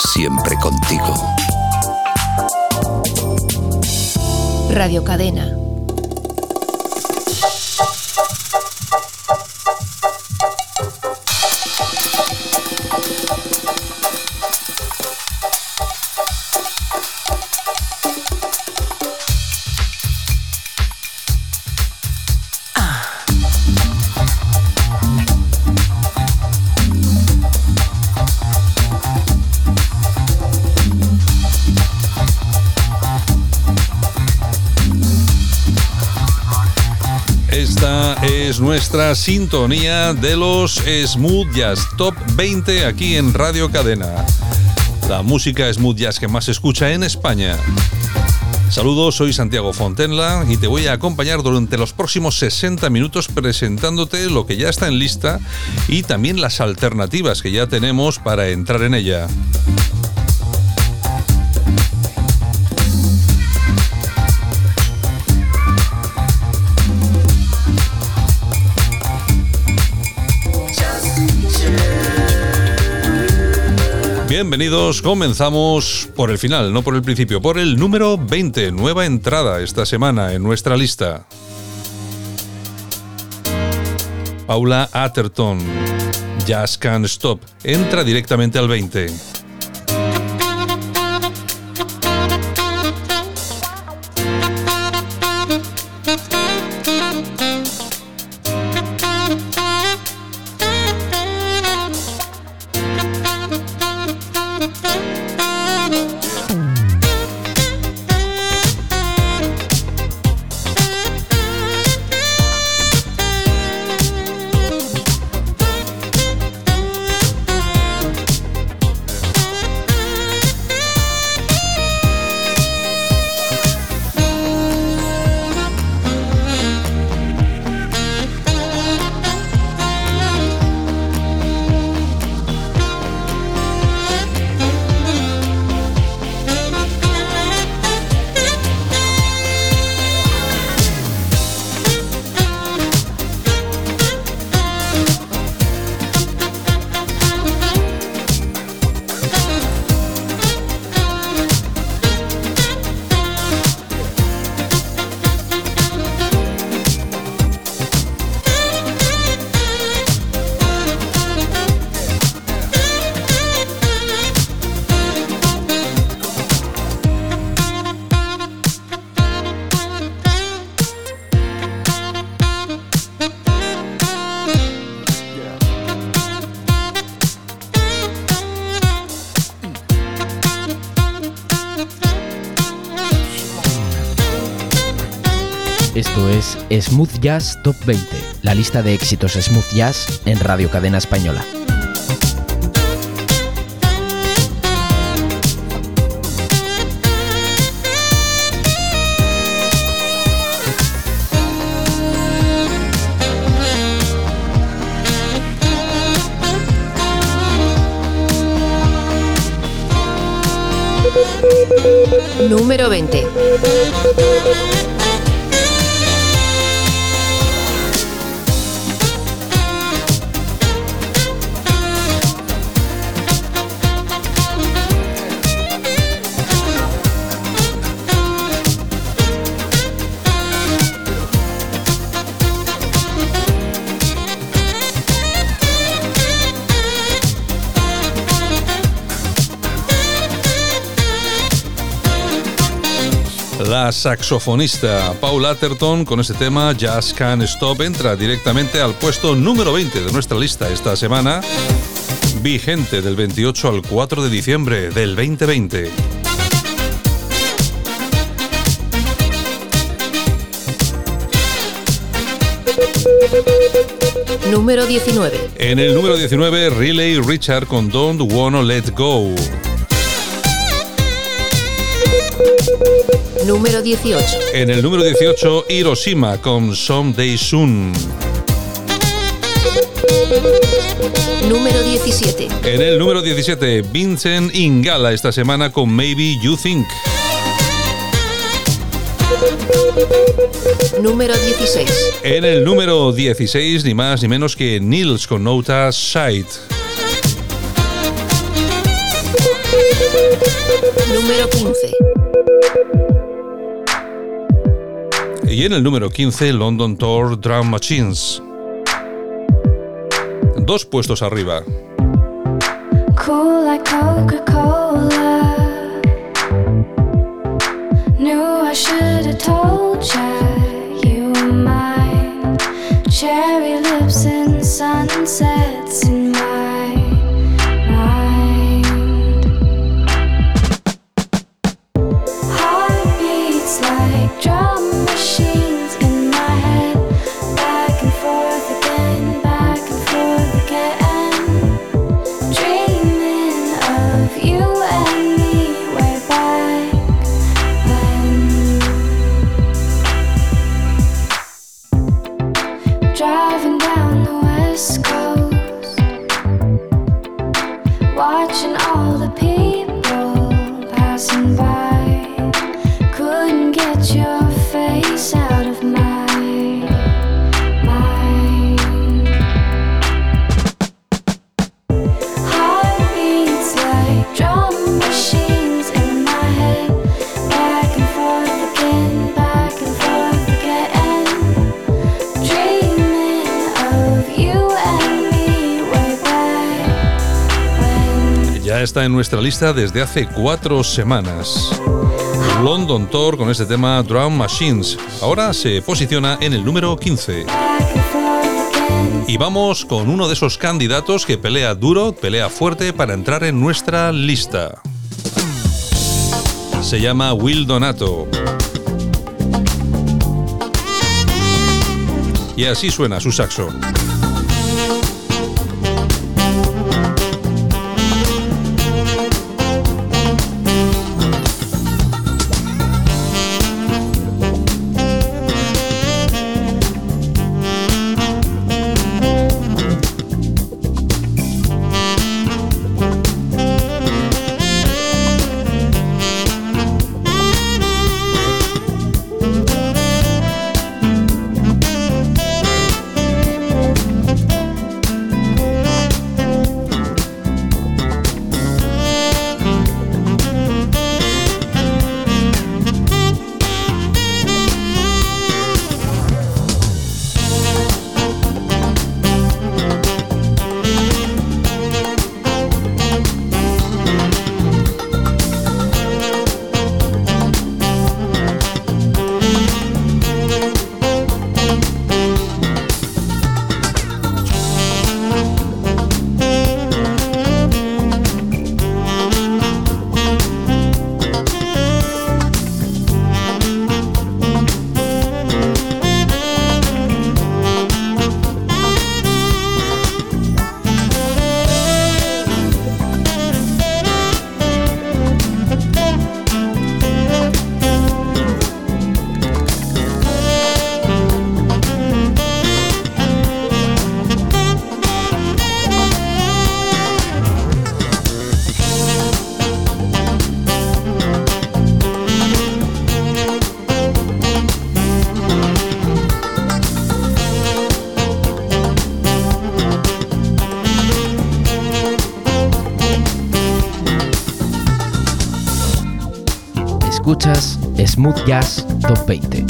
siempre contigo. Radio Cadena. Nuestra sintonía de los Smooth Jazz Top 20 aquí en Radio Cadena. La música Smooth Jazz que más se escucha en España. Saludos, soy Santiago Fontenla y te voy a acompañar durante los próximos 60 minutos presentándote lo que ya está en lista y también las alternativas que ya tenemos para entrar en ella. Bienvenidos, comenzamos por el final, no por el principio, por el número 20, nueva entrada esta semana en nuestra lista. Paula Atherton, Just Can't Stop, entra directamente al 20. Smooth Jazz Top 20, la lista de éxitos Smooth Jazz en Radio Cadena Española. Número La saxofonista Paul Atherton con este tema Just Can't Stop entra directamente al puesto número 20 de nuestra lista esta semana, vigente del 28 al 4 de diciembre del 2020. Número 19. En el número 19, Riley Richard con Don't Wanna Let Go. Número 18. En el número 18, Hiroshima con Someday Soon. Número 17. En el número 17, Vincent Ingala esta semana con Maybe You Think. Número 16. En el número 16, ni más ni menos que Nils con Nota Sight. Número 15. Y en el número 15, London Tour Drum Machines. Dos puestos arriba. Cool like Coca-Cola. Knew I should have told ya you were mine. Cherry lips and sunsets in my en nuestra lista desde hace cuatro semanas. London Tour con este tema Drum Machines. Ahora se posiciona en el número 15. Back and forth again. Y vamos con uno de esos candidatos que pelea duro, pelea fuerte para entrar en nuestra lista. Se llama Will Donato. Y así suena su saxo. Smooth Jazz Top 20.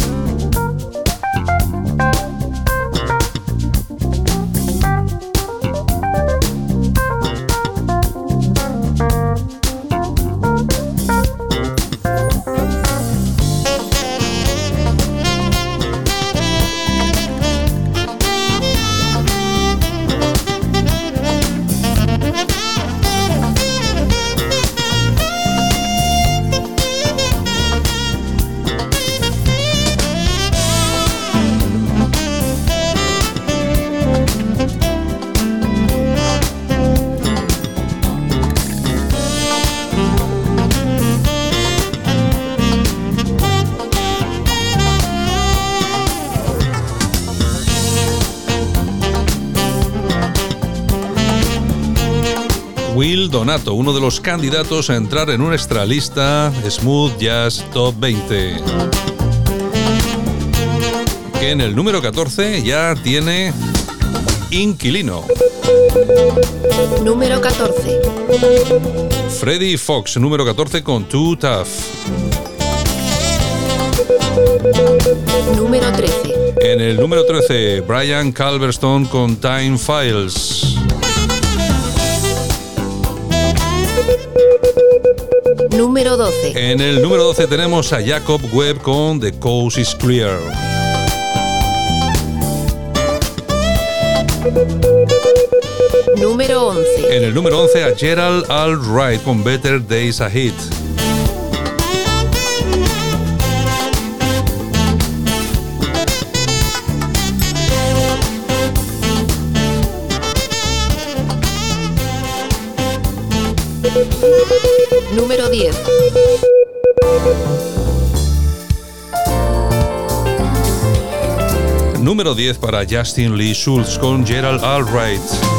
Donato, uno de los candidatos a entrar en nuestra lista Smooth Jazz Top 20. Que en el número 14 ya tiene Inquilino. Número 14. Freddie Fox, número 14 con Too Tough. Número 13. En el número 13, Brian Calverstone con Time Files. Número 12. En el número 12 tenemos a Jacob Webb con The Coast is Clear. Número 11. En el número 11 a Gerald Albright con Better Days Ahead. Número 10 para Justin Lee Schultz con Gerald Albright.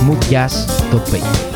Smooth Jazz Top 20.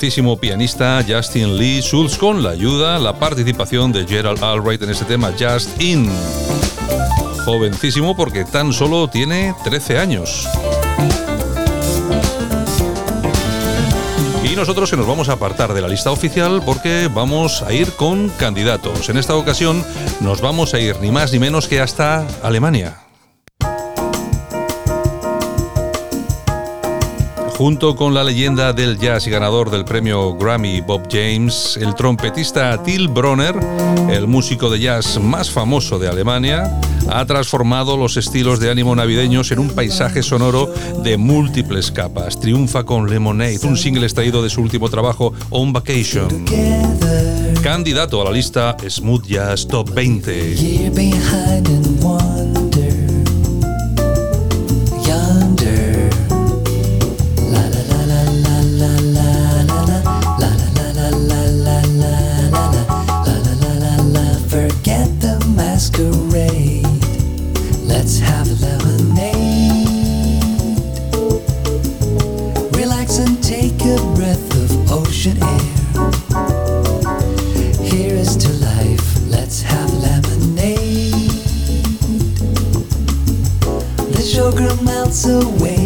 Jovencísimo pianista Justin Lee Schultz con la ayuda, la participación de Gerald Albright en este tema Just In. Jovencísimo porque tan solo tiene 13 años. Y nosotros se nos vamos a apartar de la lista oficial porque vamos a ir con candidatos. En esta ocasión nos vamos a ir ni más ni menos que hasta Alemania. Junto con la leyenda del jazz y ganador del premio Grammy Bob James, el trompetista Till Bronner, el músico de jazz más famoso de Alemania, ha transformado los estilos de ánimo navideños en un paisaje sonoro de múltiples capas. Triunfa con Lemonade, un single extraído de su último trabajo On Vacation. Candidato a la lista Smooth Jazz Top 20. melts away.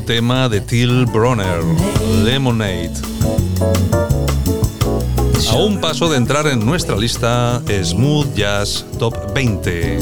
Tema de Till Bronner, Lemonade. A un paso de entrar en nuestra lista Smooth Jazz Top 20.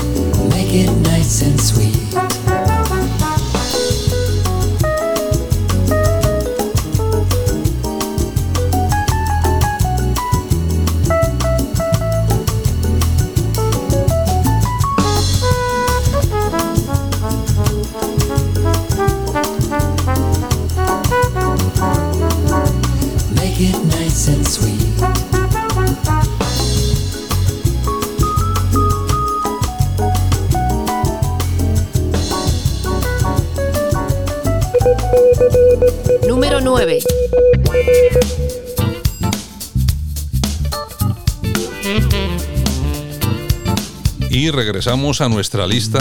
Y regresamos a nuestra lista,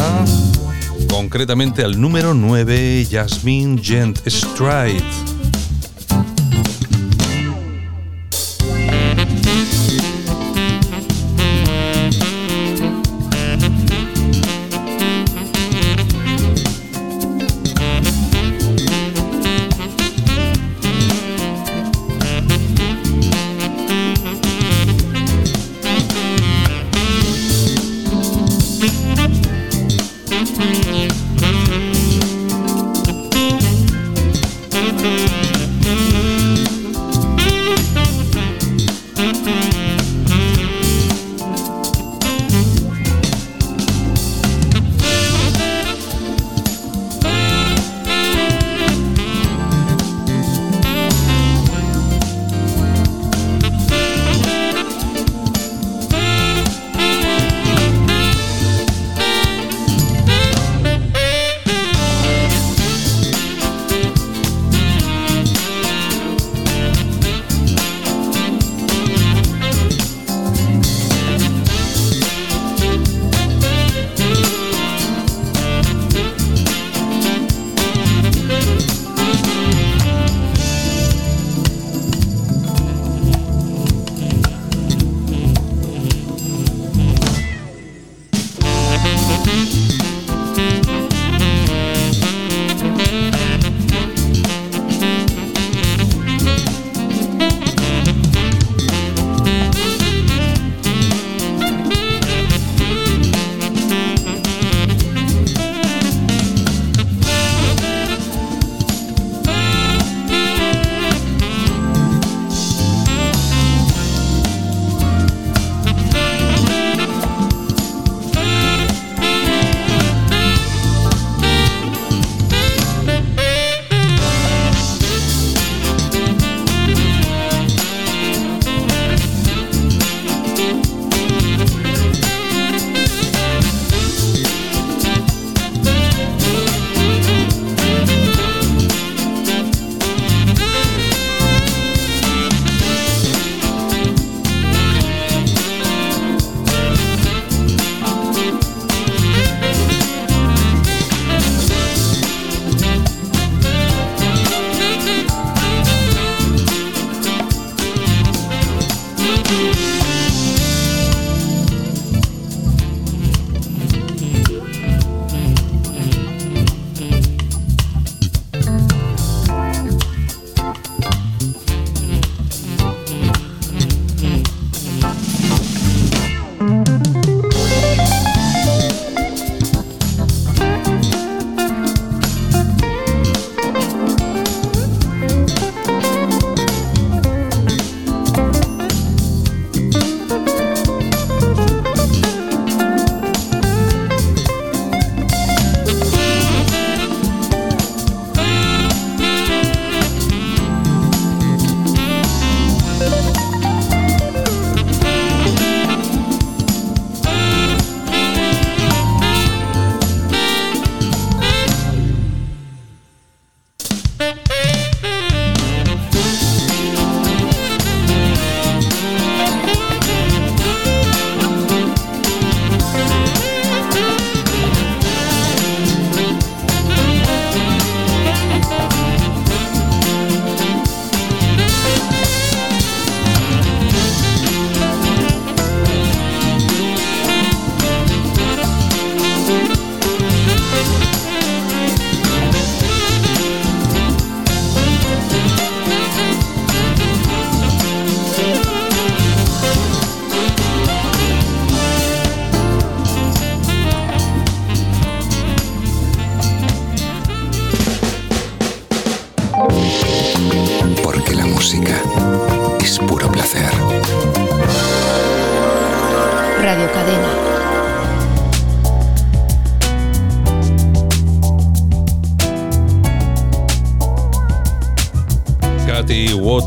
concretamente al número 9, Jasmine Gent Stride.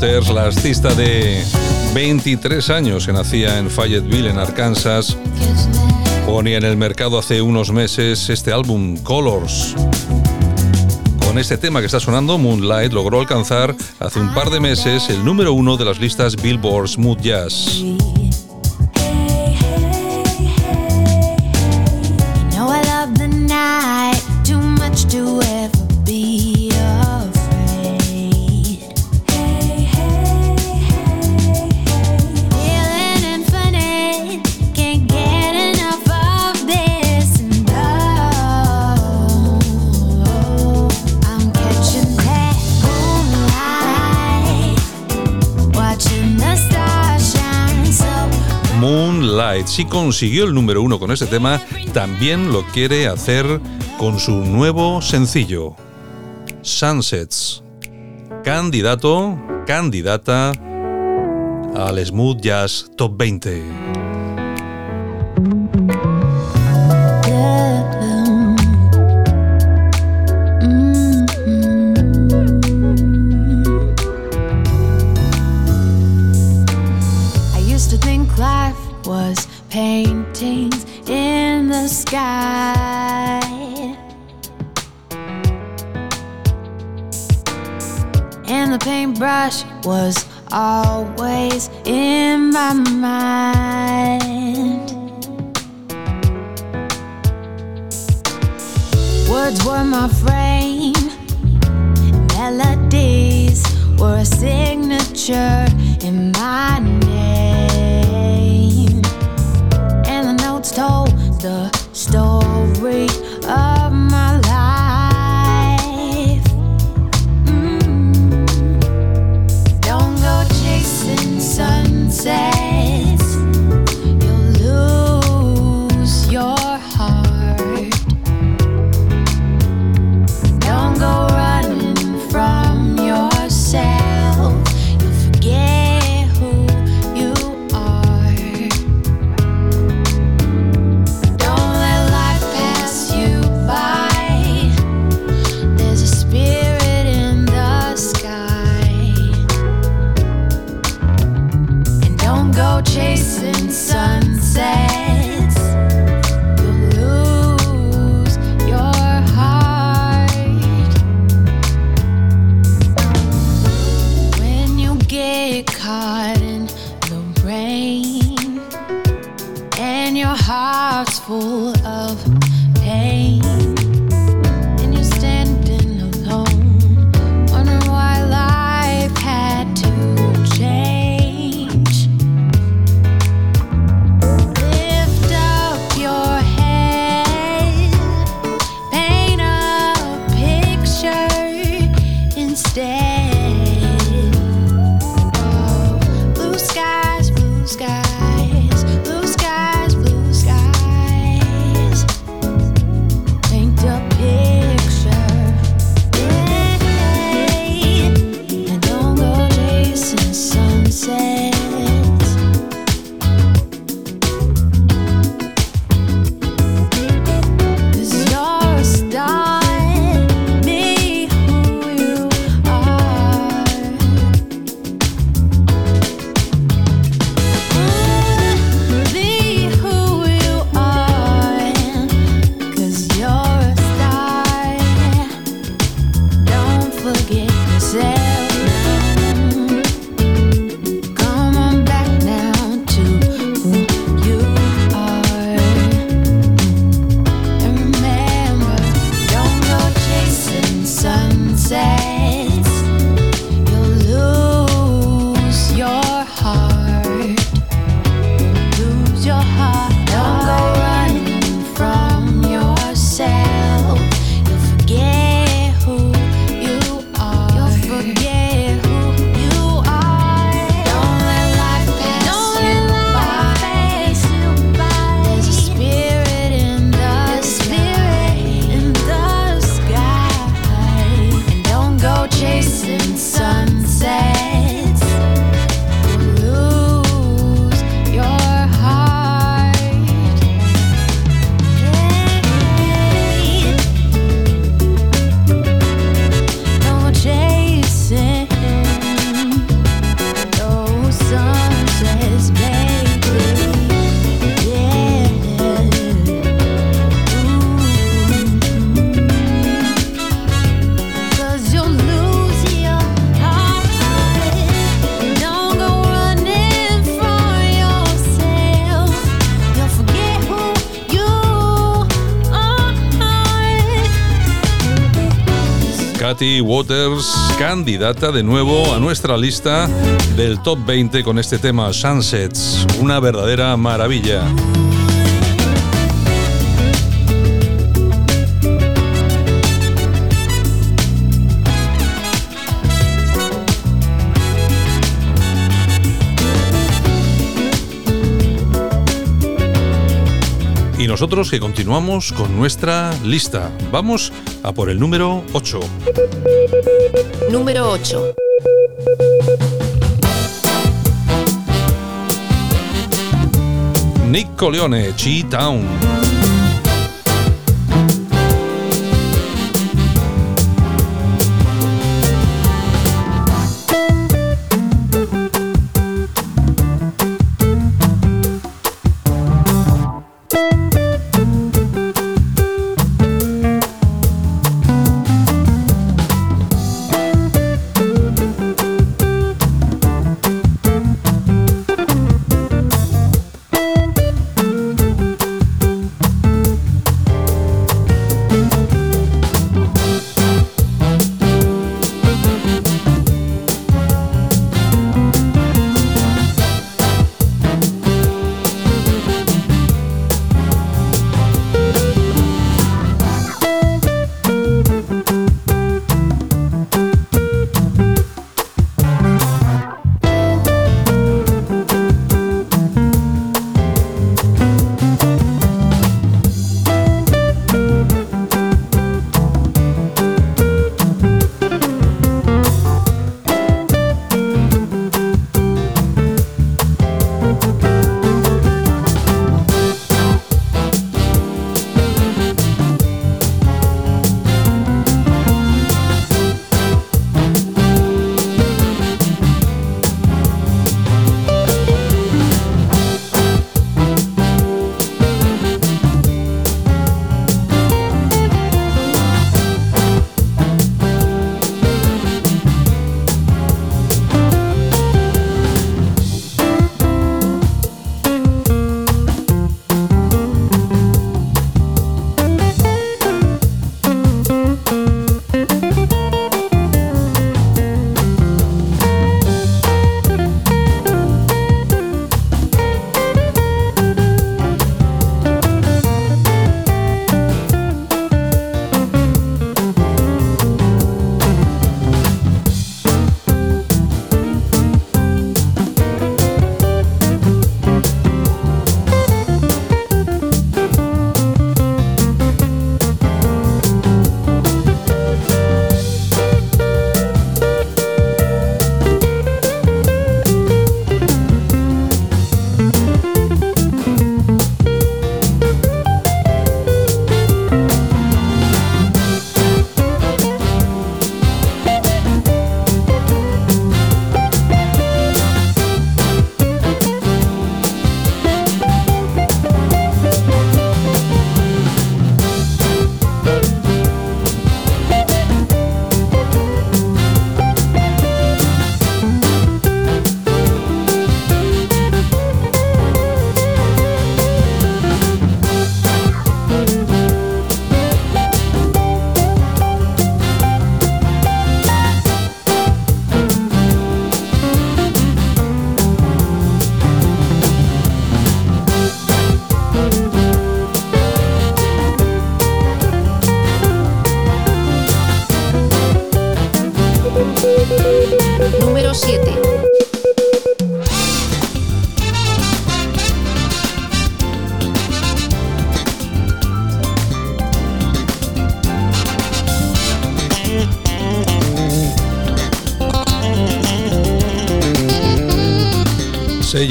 La artista de 23 años que nacía en Fayetteville, en Arkansas, ponía en el mercado hace unos meses este álbum Colors. Con este tema que está sonando, Moonlight logró alcanzar hace un par de meses el número uno de las listas Billboard Smooth Jazz. Si consiguió el número uno con este tema, también lo quiere hacer con su nuevo sencillo, Sunsets. Candidato, candidata al Smooth Jazz Top 20. Was always in my mind. Words were my frame, melodies were a signature Waters, candidata de nuevo a nuestra lista del top 20 con este tema Sunsets, una verdadera maravilla. Y nosotros que continuamos con nuestra lista. Vamos a por el número 8. Número 8. Nick Coleone, Chi-Town. se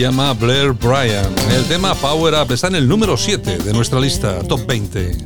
llama Blair Bryan. El tema Power Up está en el número 7 de nuestra lista, top 20.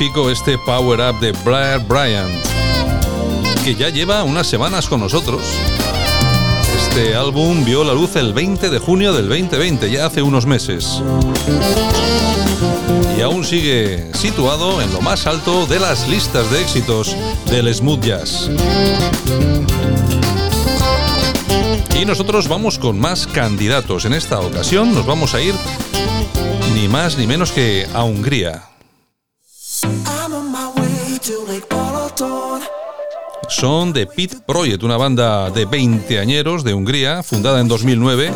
Este Power Up de Blair Bryant, que ya lleva unas semanas con nosotros. Este álbum vio la luz el 20 de junio del 2020, ya hace unos meses. Y aún sigue situado en lo más alto de las listas de éxitos del smooth jazz. Y nosotros vamos con más candidatos. En esta ocasión nos vamos a ir ni más ni menos que a Hungría. Son de Pit Project, una banda de 20 añeros de Hungría, fundada en 2009,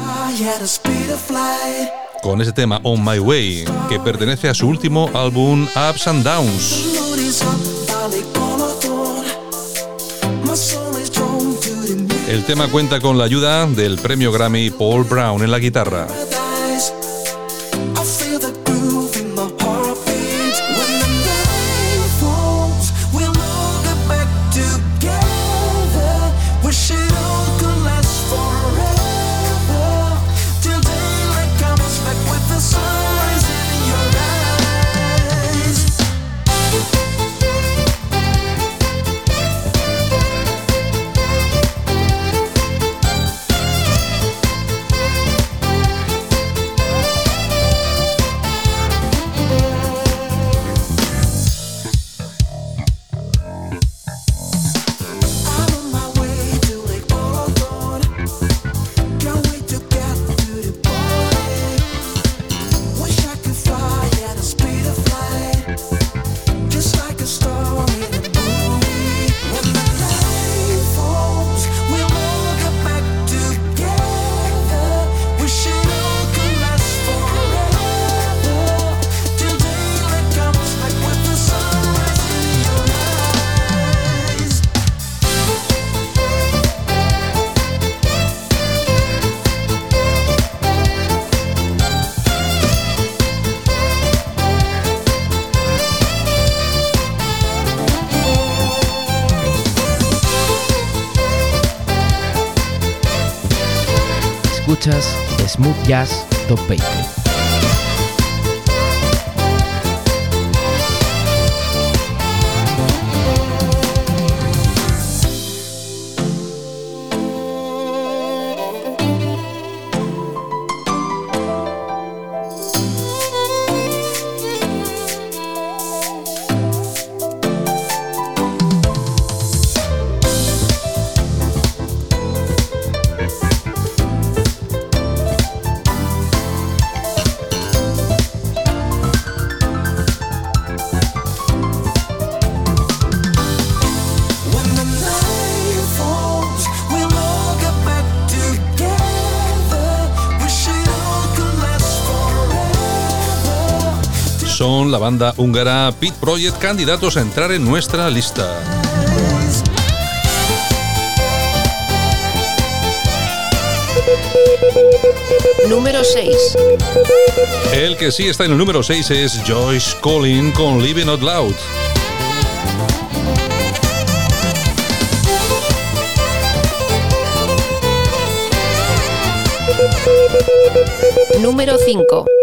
con ese tema On My Way, que pertenece a su último álbum Ups and Downs. El tema cuenta con la ayuda del premio Grammy Paul Brown en la guitarra. Banda húngara Pit Project candidatos a entrar en nuestra lista. Número 6. El que sí está en el número 6 es Joyce Collin con Living Out Loud. Número 5.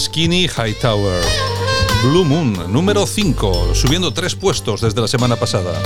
Skinny Hightower. Blue Moon, número 5, subiendo tres puestos desde la semana pasada.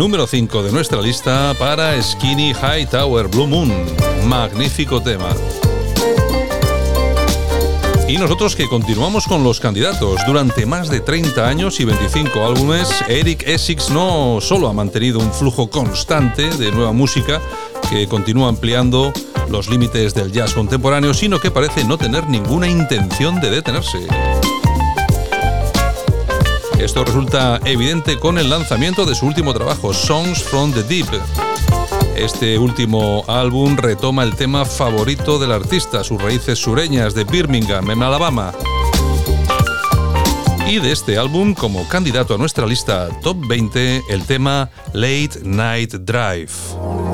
Número 5 de nuestra lista para Skinny High Tower Blue Moon. Magnífico tema. Y nosotros que continuamos con los candidatos. Durante más de 30 años y 25 álbumes, Eric Essex no solo ha mantenido un flujo constante de nueva música que continúa ampliando los límites del jazz contemporáneo, sino que parece no tener ninguna intención de detenerse. Esto resulta evidente con el lanzamiento de su último trabajo, Songs from the Deep este último álbum retoma el tema favorito del artista, sus raíces sureñas de Birmingham, en Alabama. Y de este álbum, como candidato a nuestra lista Top 20, el tema Late Night Drive.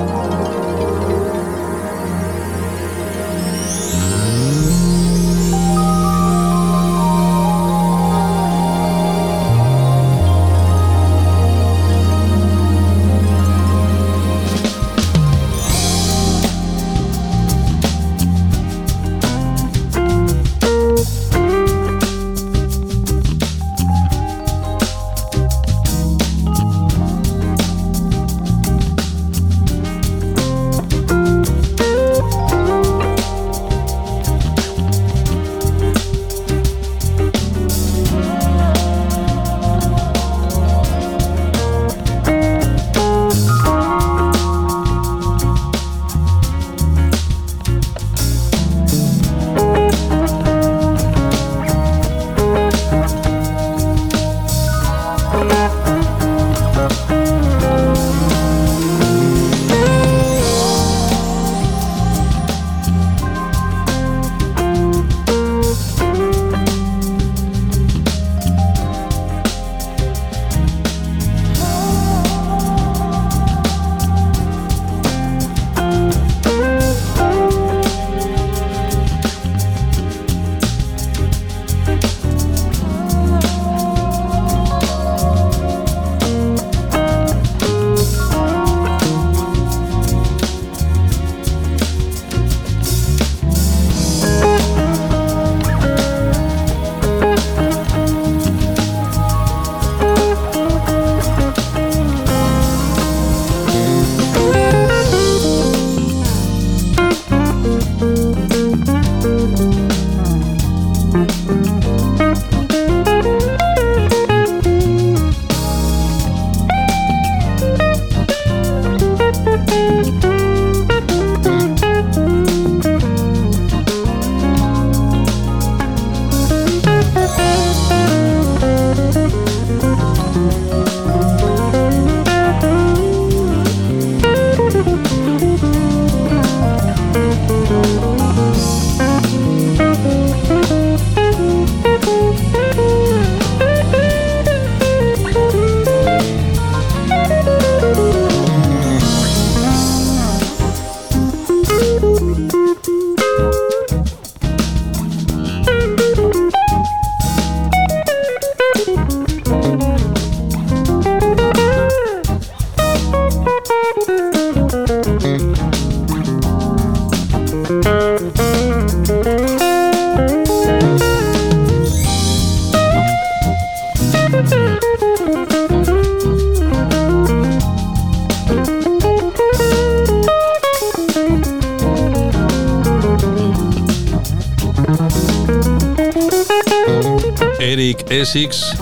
Essex,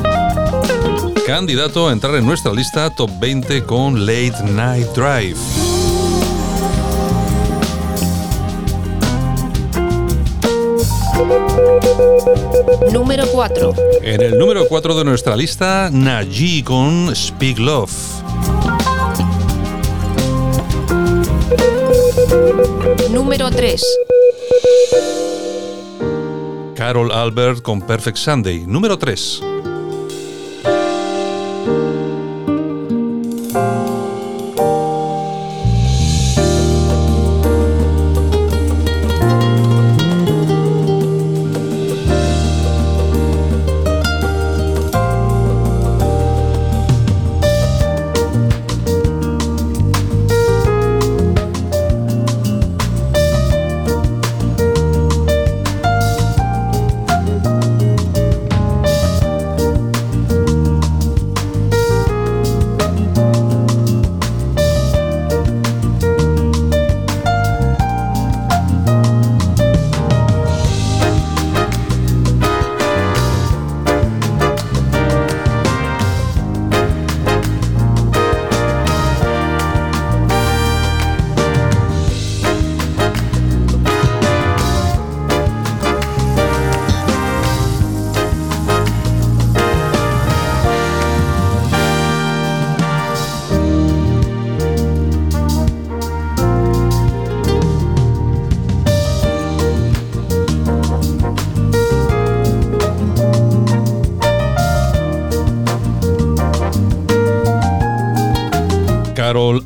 candidato a entrar en nuestra lista top 20 con Late Night Drive. Número 4. En el número 4 de nuestra lista, Naji con Speak Love. Número 3. Carol Albert con Perfect Sunday. Número 3.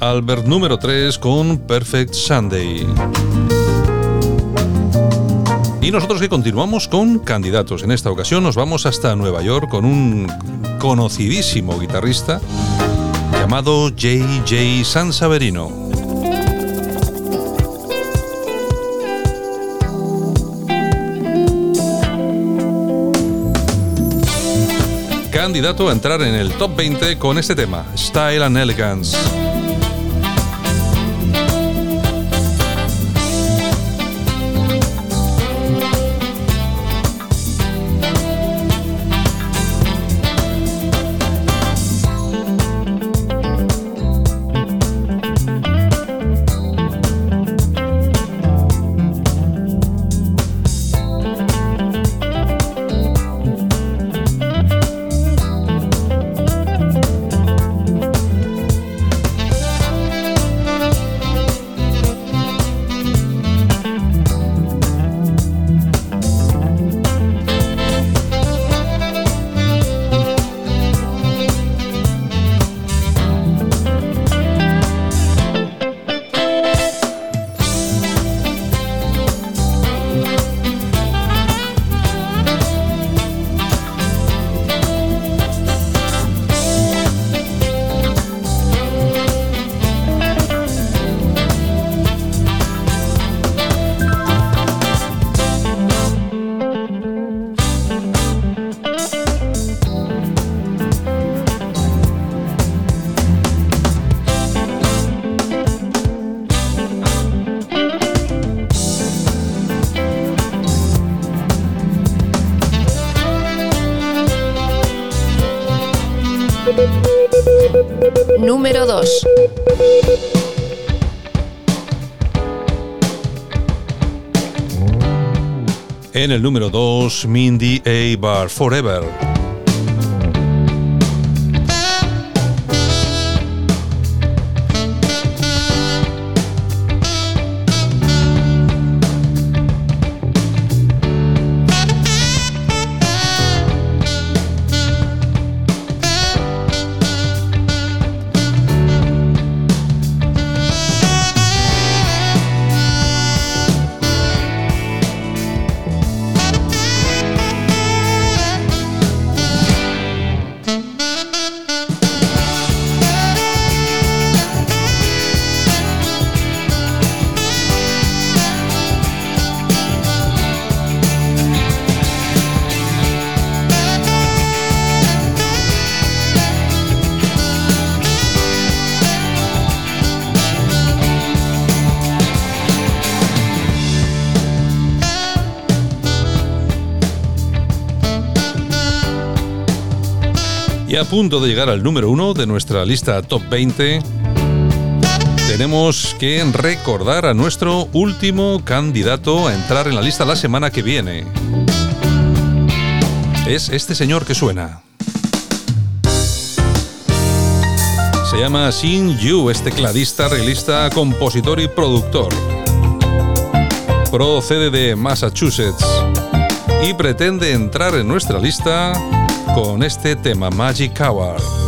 Albert número 3 con Perfect Sunday. Y nosotros que continuamos con candidatos. En esta ocasión nos vamos hasta Nueva York con un conocidísimo guitarrista llamado J.J. Sansaverino. candidato a entrar en el top 20 con este tema, Style and Elegance. 2. En el número 2, Mindy A. Bar Forever. Punto de llegar al número uno de nuestra lista top 20, tenemos que recordar a nuestro último candidato a entrar en la lista la semana que viene. Es este señor que suena. Se llama Sin Yu, este tecladista, realista, compositor y productor. Procede de Massachusetts y pretende entrar en nuestra lista con este tema Magic Hour.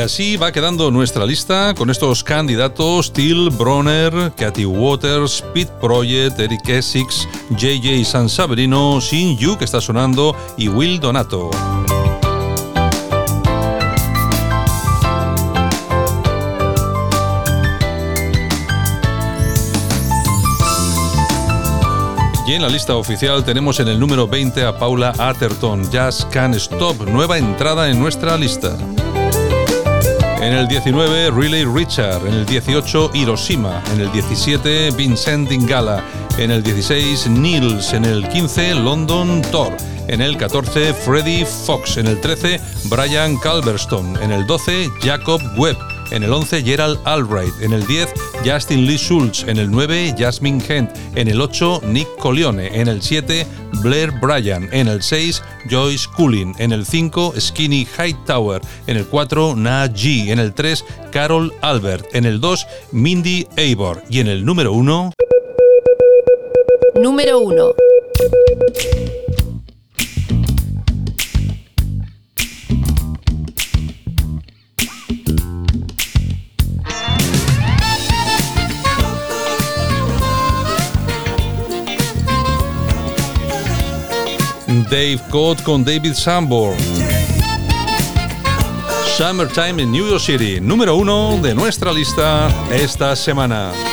Así va quedando nuestra lista con estos candidatos: Till Bronner, Katy Waters, Pete Project, Eric Essex, JJ San Sabrino, Sin Yu, que está sonando, y Will Donato. Y en la lista oficial tenemos en el número 20 a Paula Atherton, Jazz Can Stop, nueva entrada en nuestra lista. En el 19, Riley Richard. En el 18, Hiroshima. En el 17, Vincent Ingala. En el 16, Nils. En el 15, London Thor. En el 14, Freddie Fox. En el 13, Brian Calverstone. En el 12, Jacob Webb. En el 11, Gerald Albright. En el 10, Justin Lee Schultz. En el 9, Jasmine Hent. En el 8, Nick Colione. En el 7, Blair Bryan. En el 6, Joyce Cooling. En el 5, Skinny Hightower. En el 4, Na G. En el 3, Carol Albert. En el 2, Mindy Eibor. Y en el número 1... Número 1. Dave Code con David Sanborn. Summertime in New York City, número uno de nuestra lista esta semana.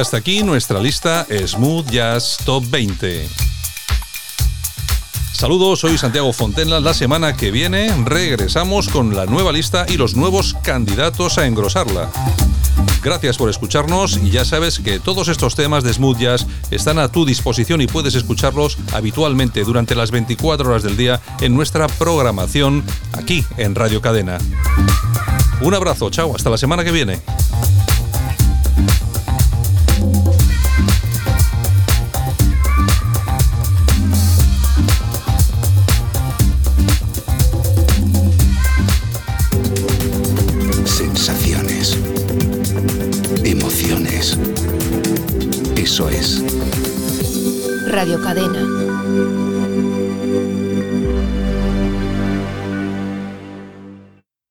Hasta aquí nuestra lista Smooth Jazz Top 20. Saludos, soy Santiago Fontenla. La semana que viene regresamos con la nueva lista y los nuevos candidatos a engrosarla. Gracias por escucharnos y ya sabes que todos estos temas de smooth jazz están a tu disposición y puedes escucharlos habitualmente durante las 24 horas del día en nuestra programación aquí en Radio Cadena. Un abrazo, chao, hasta la semana que viene.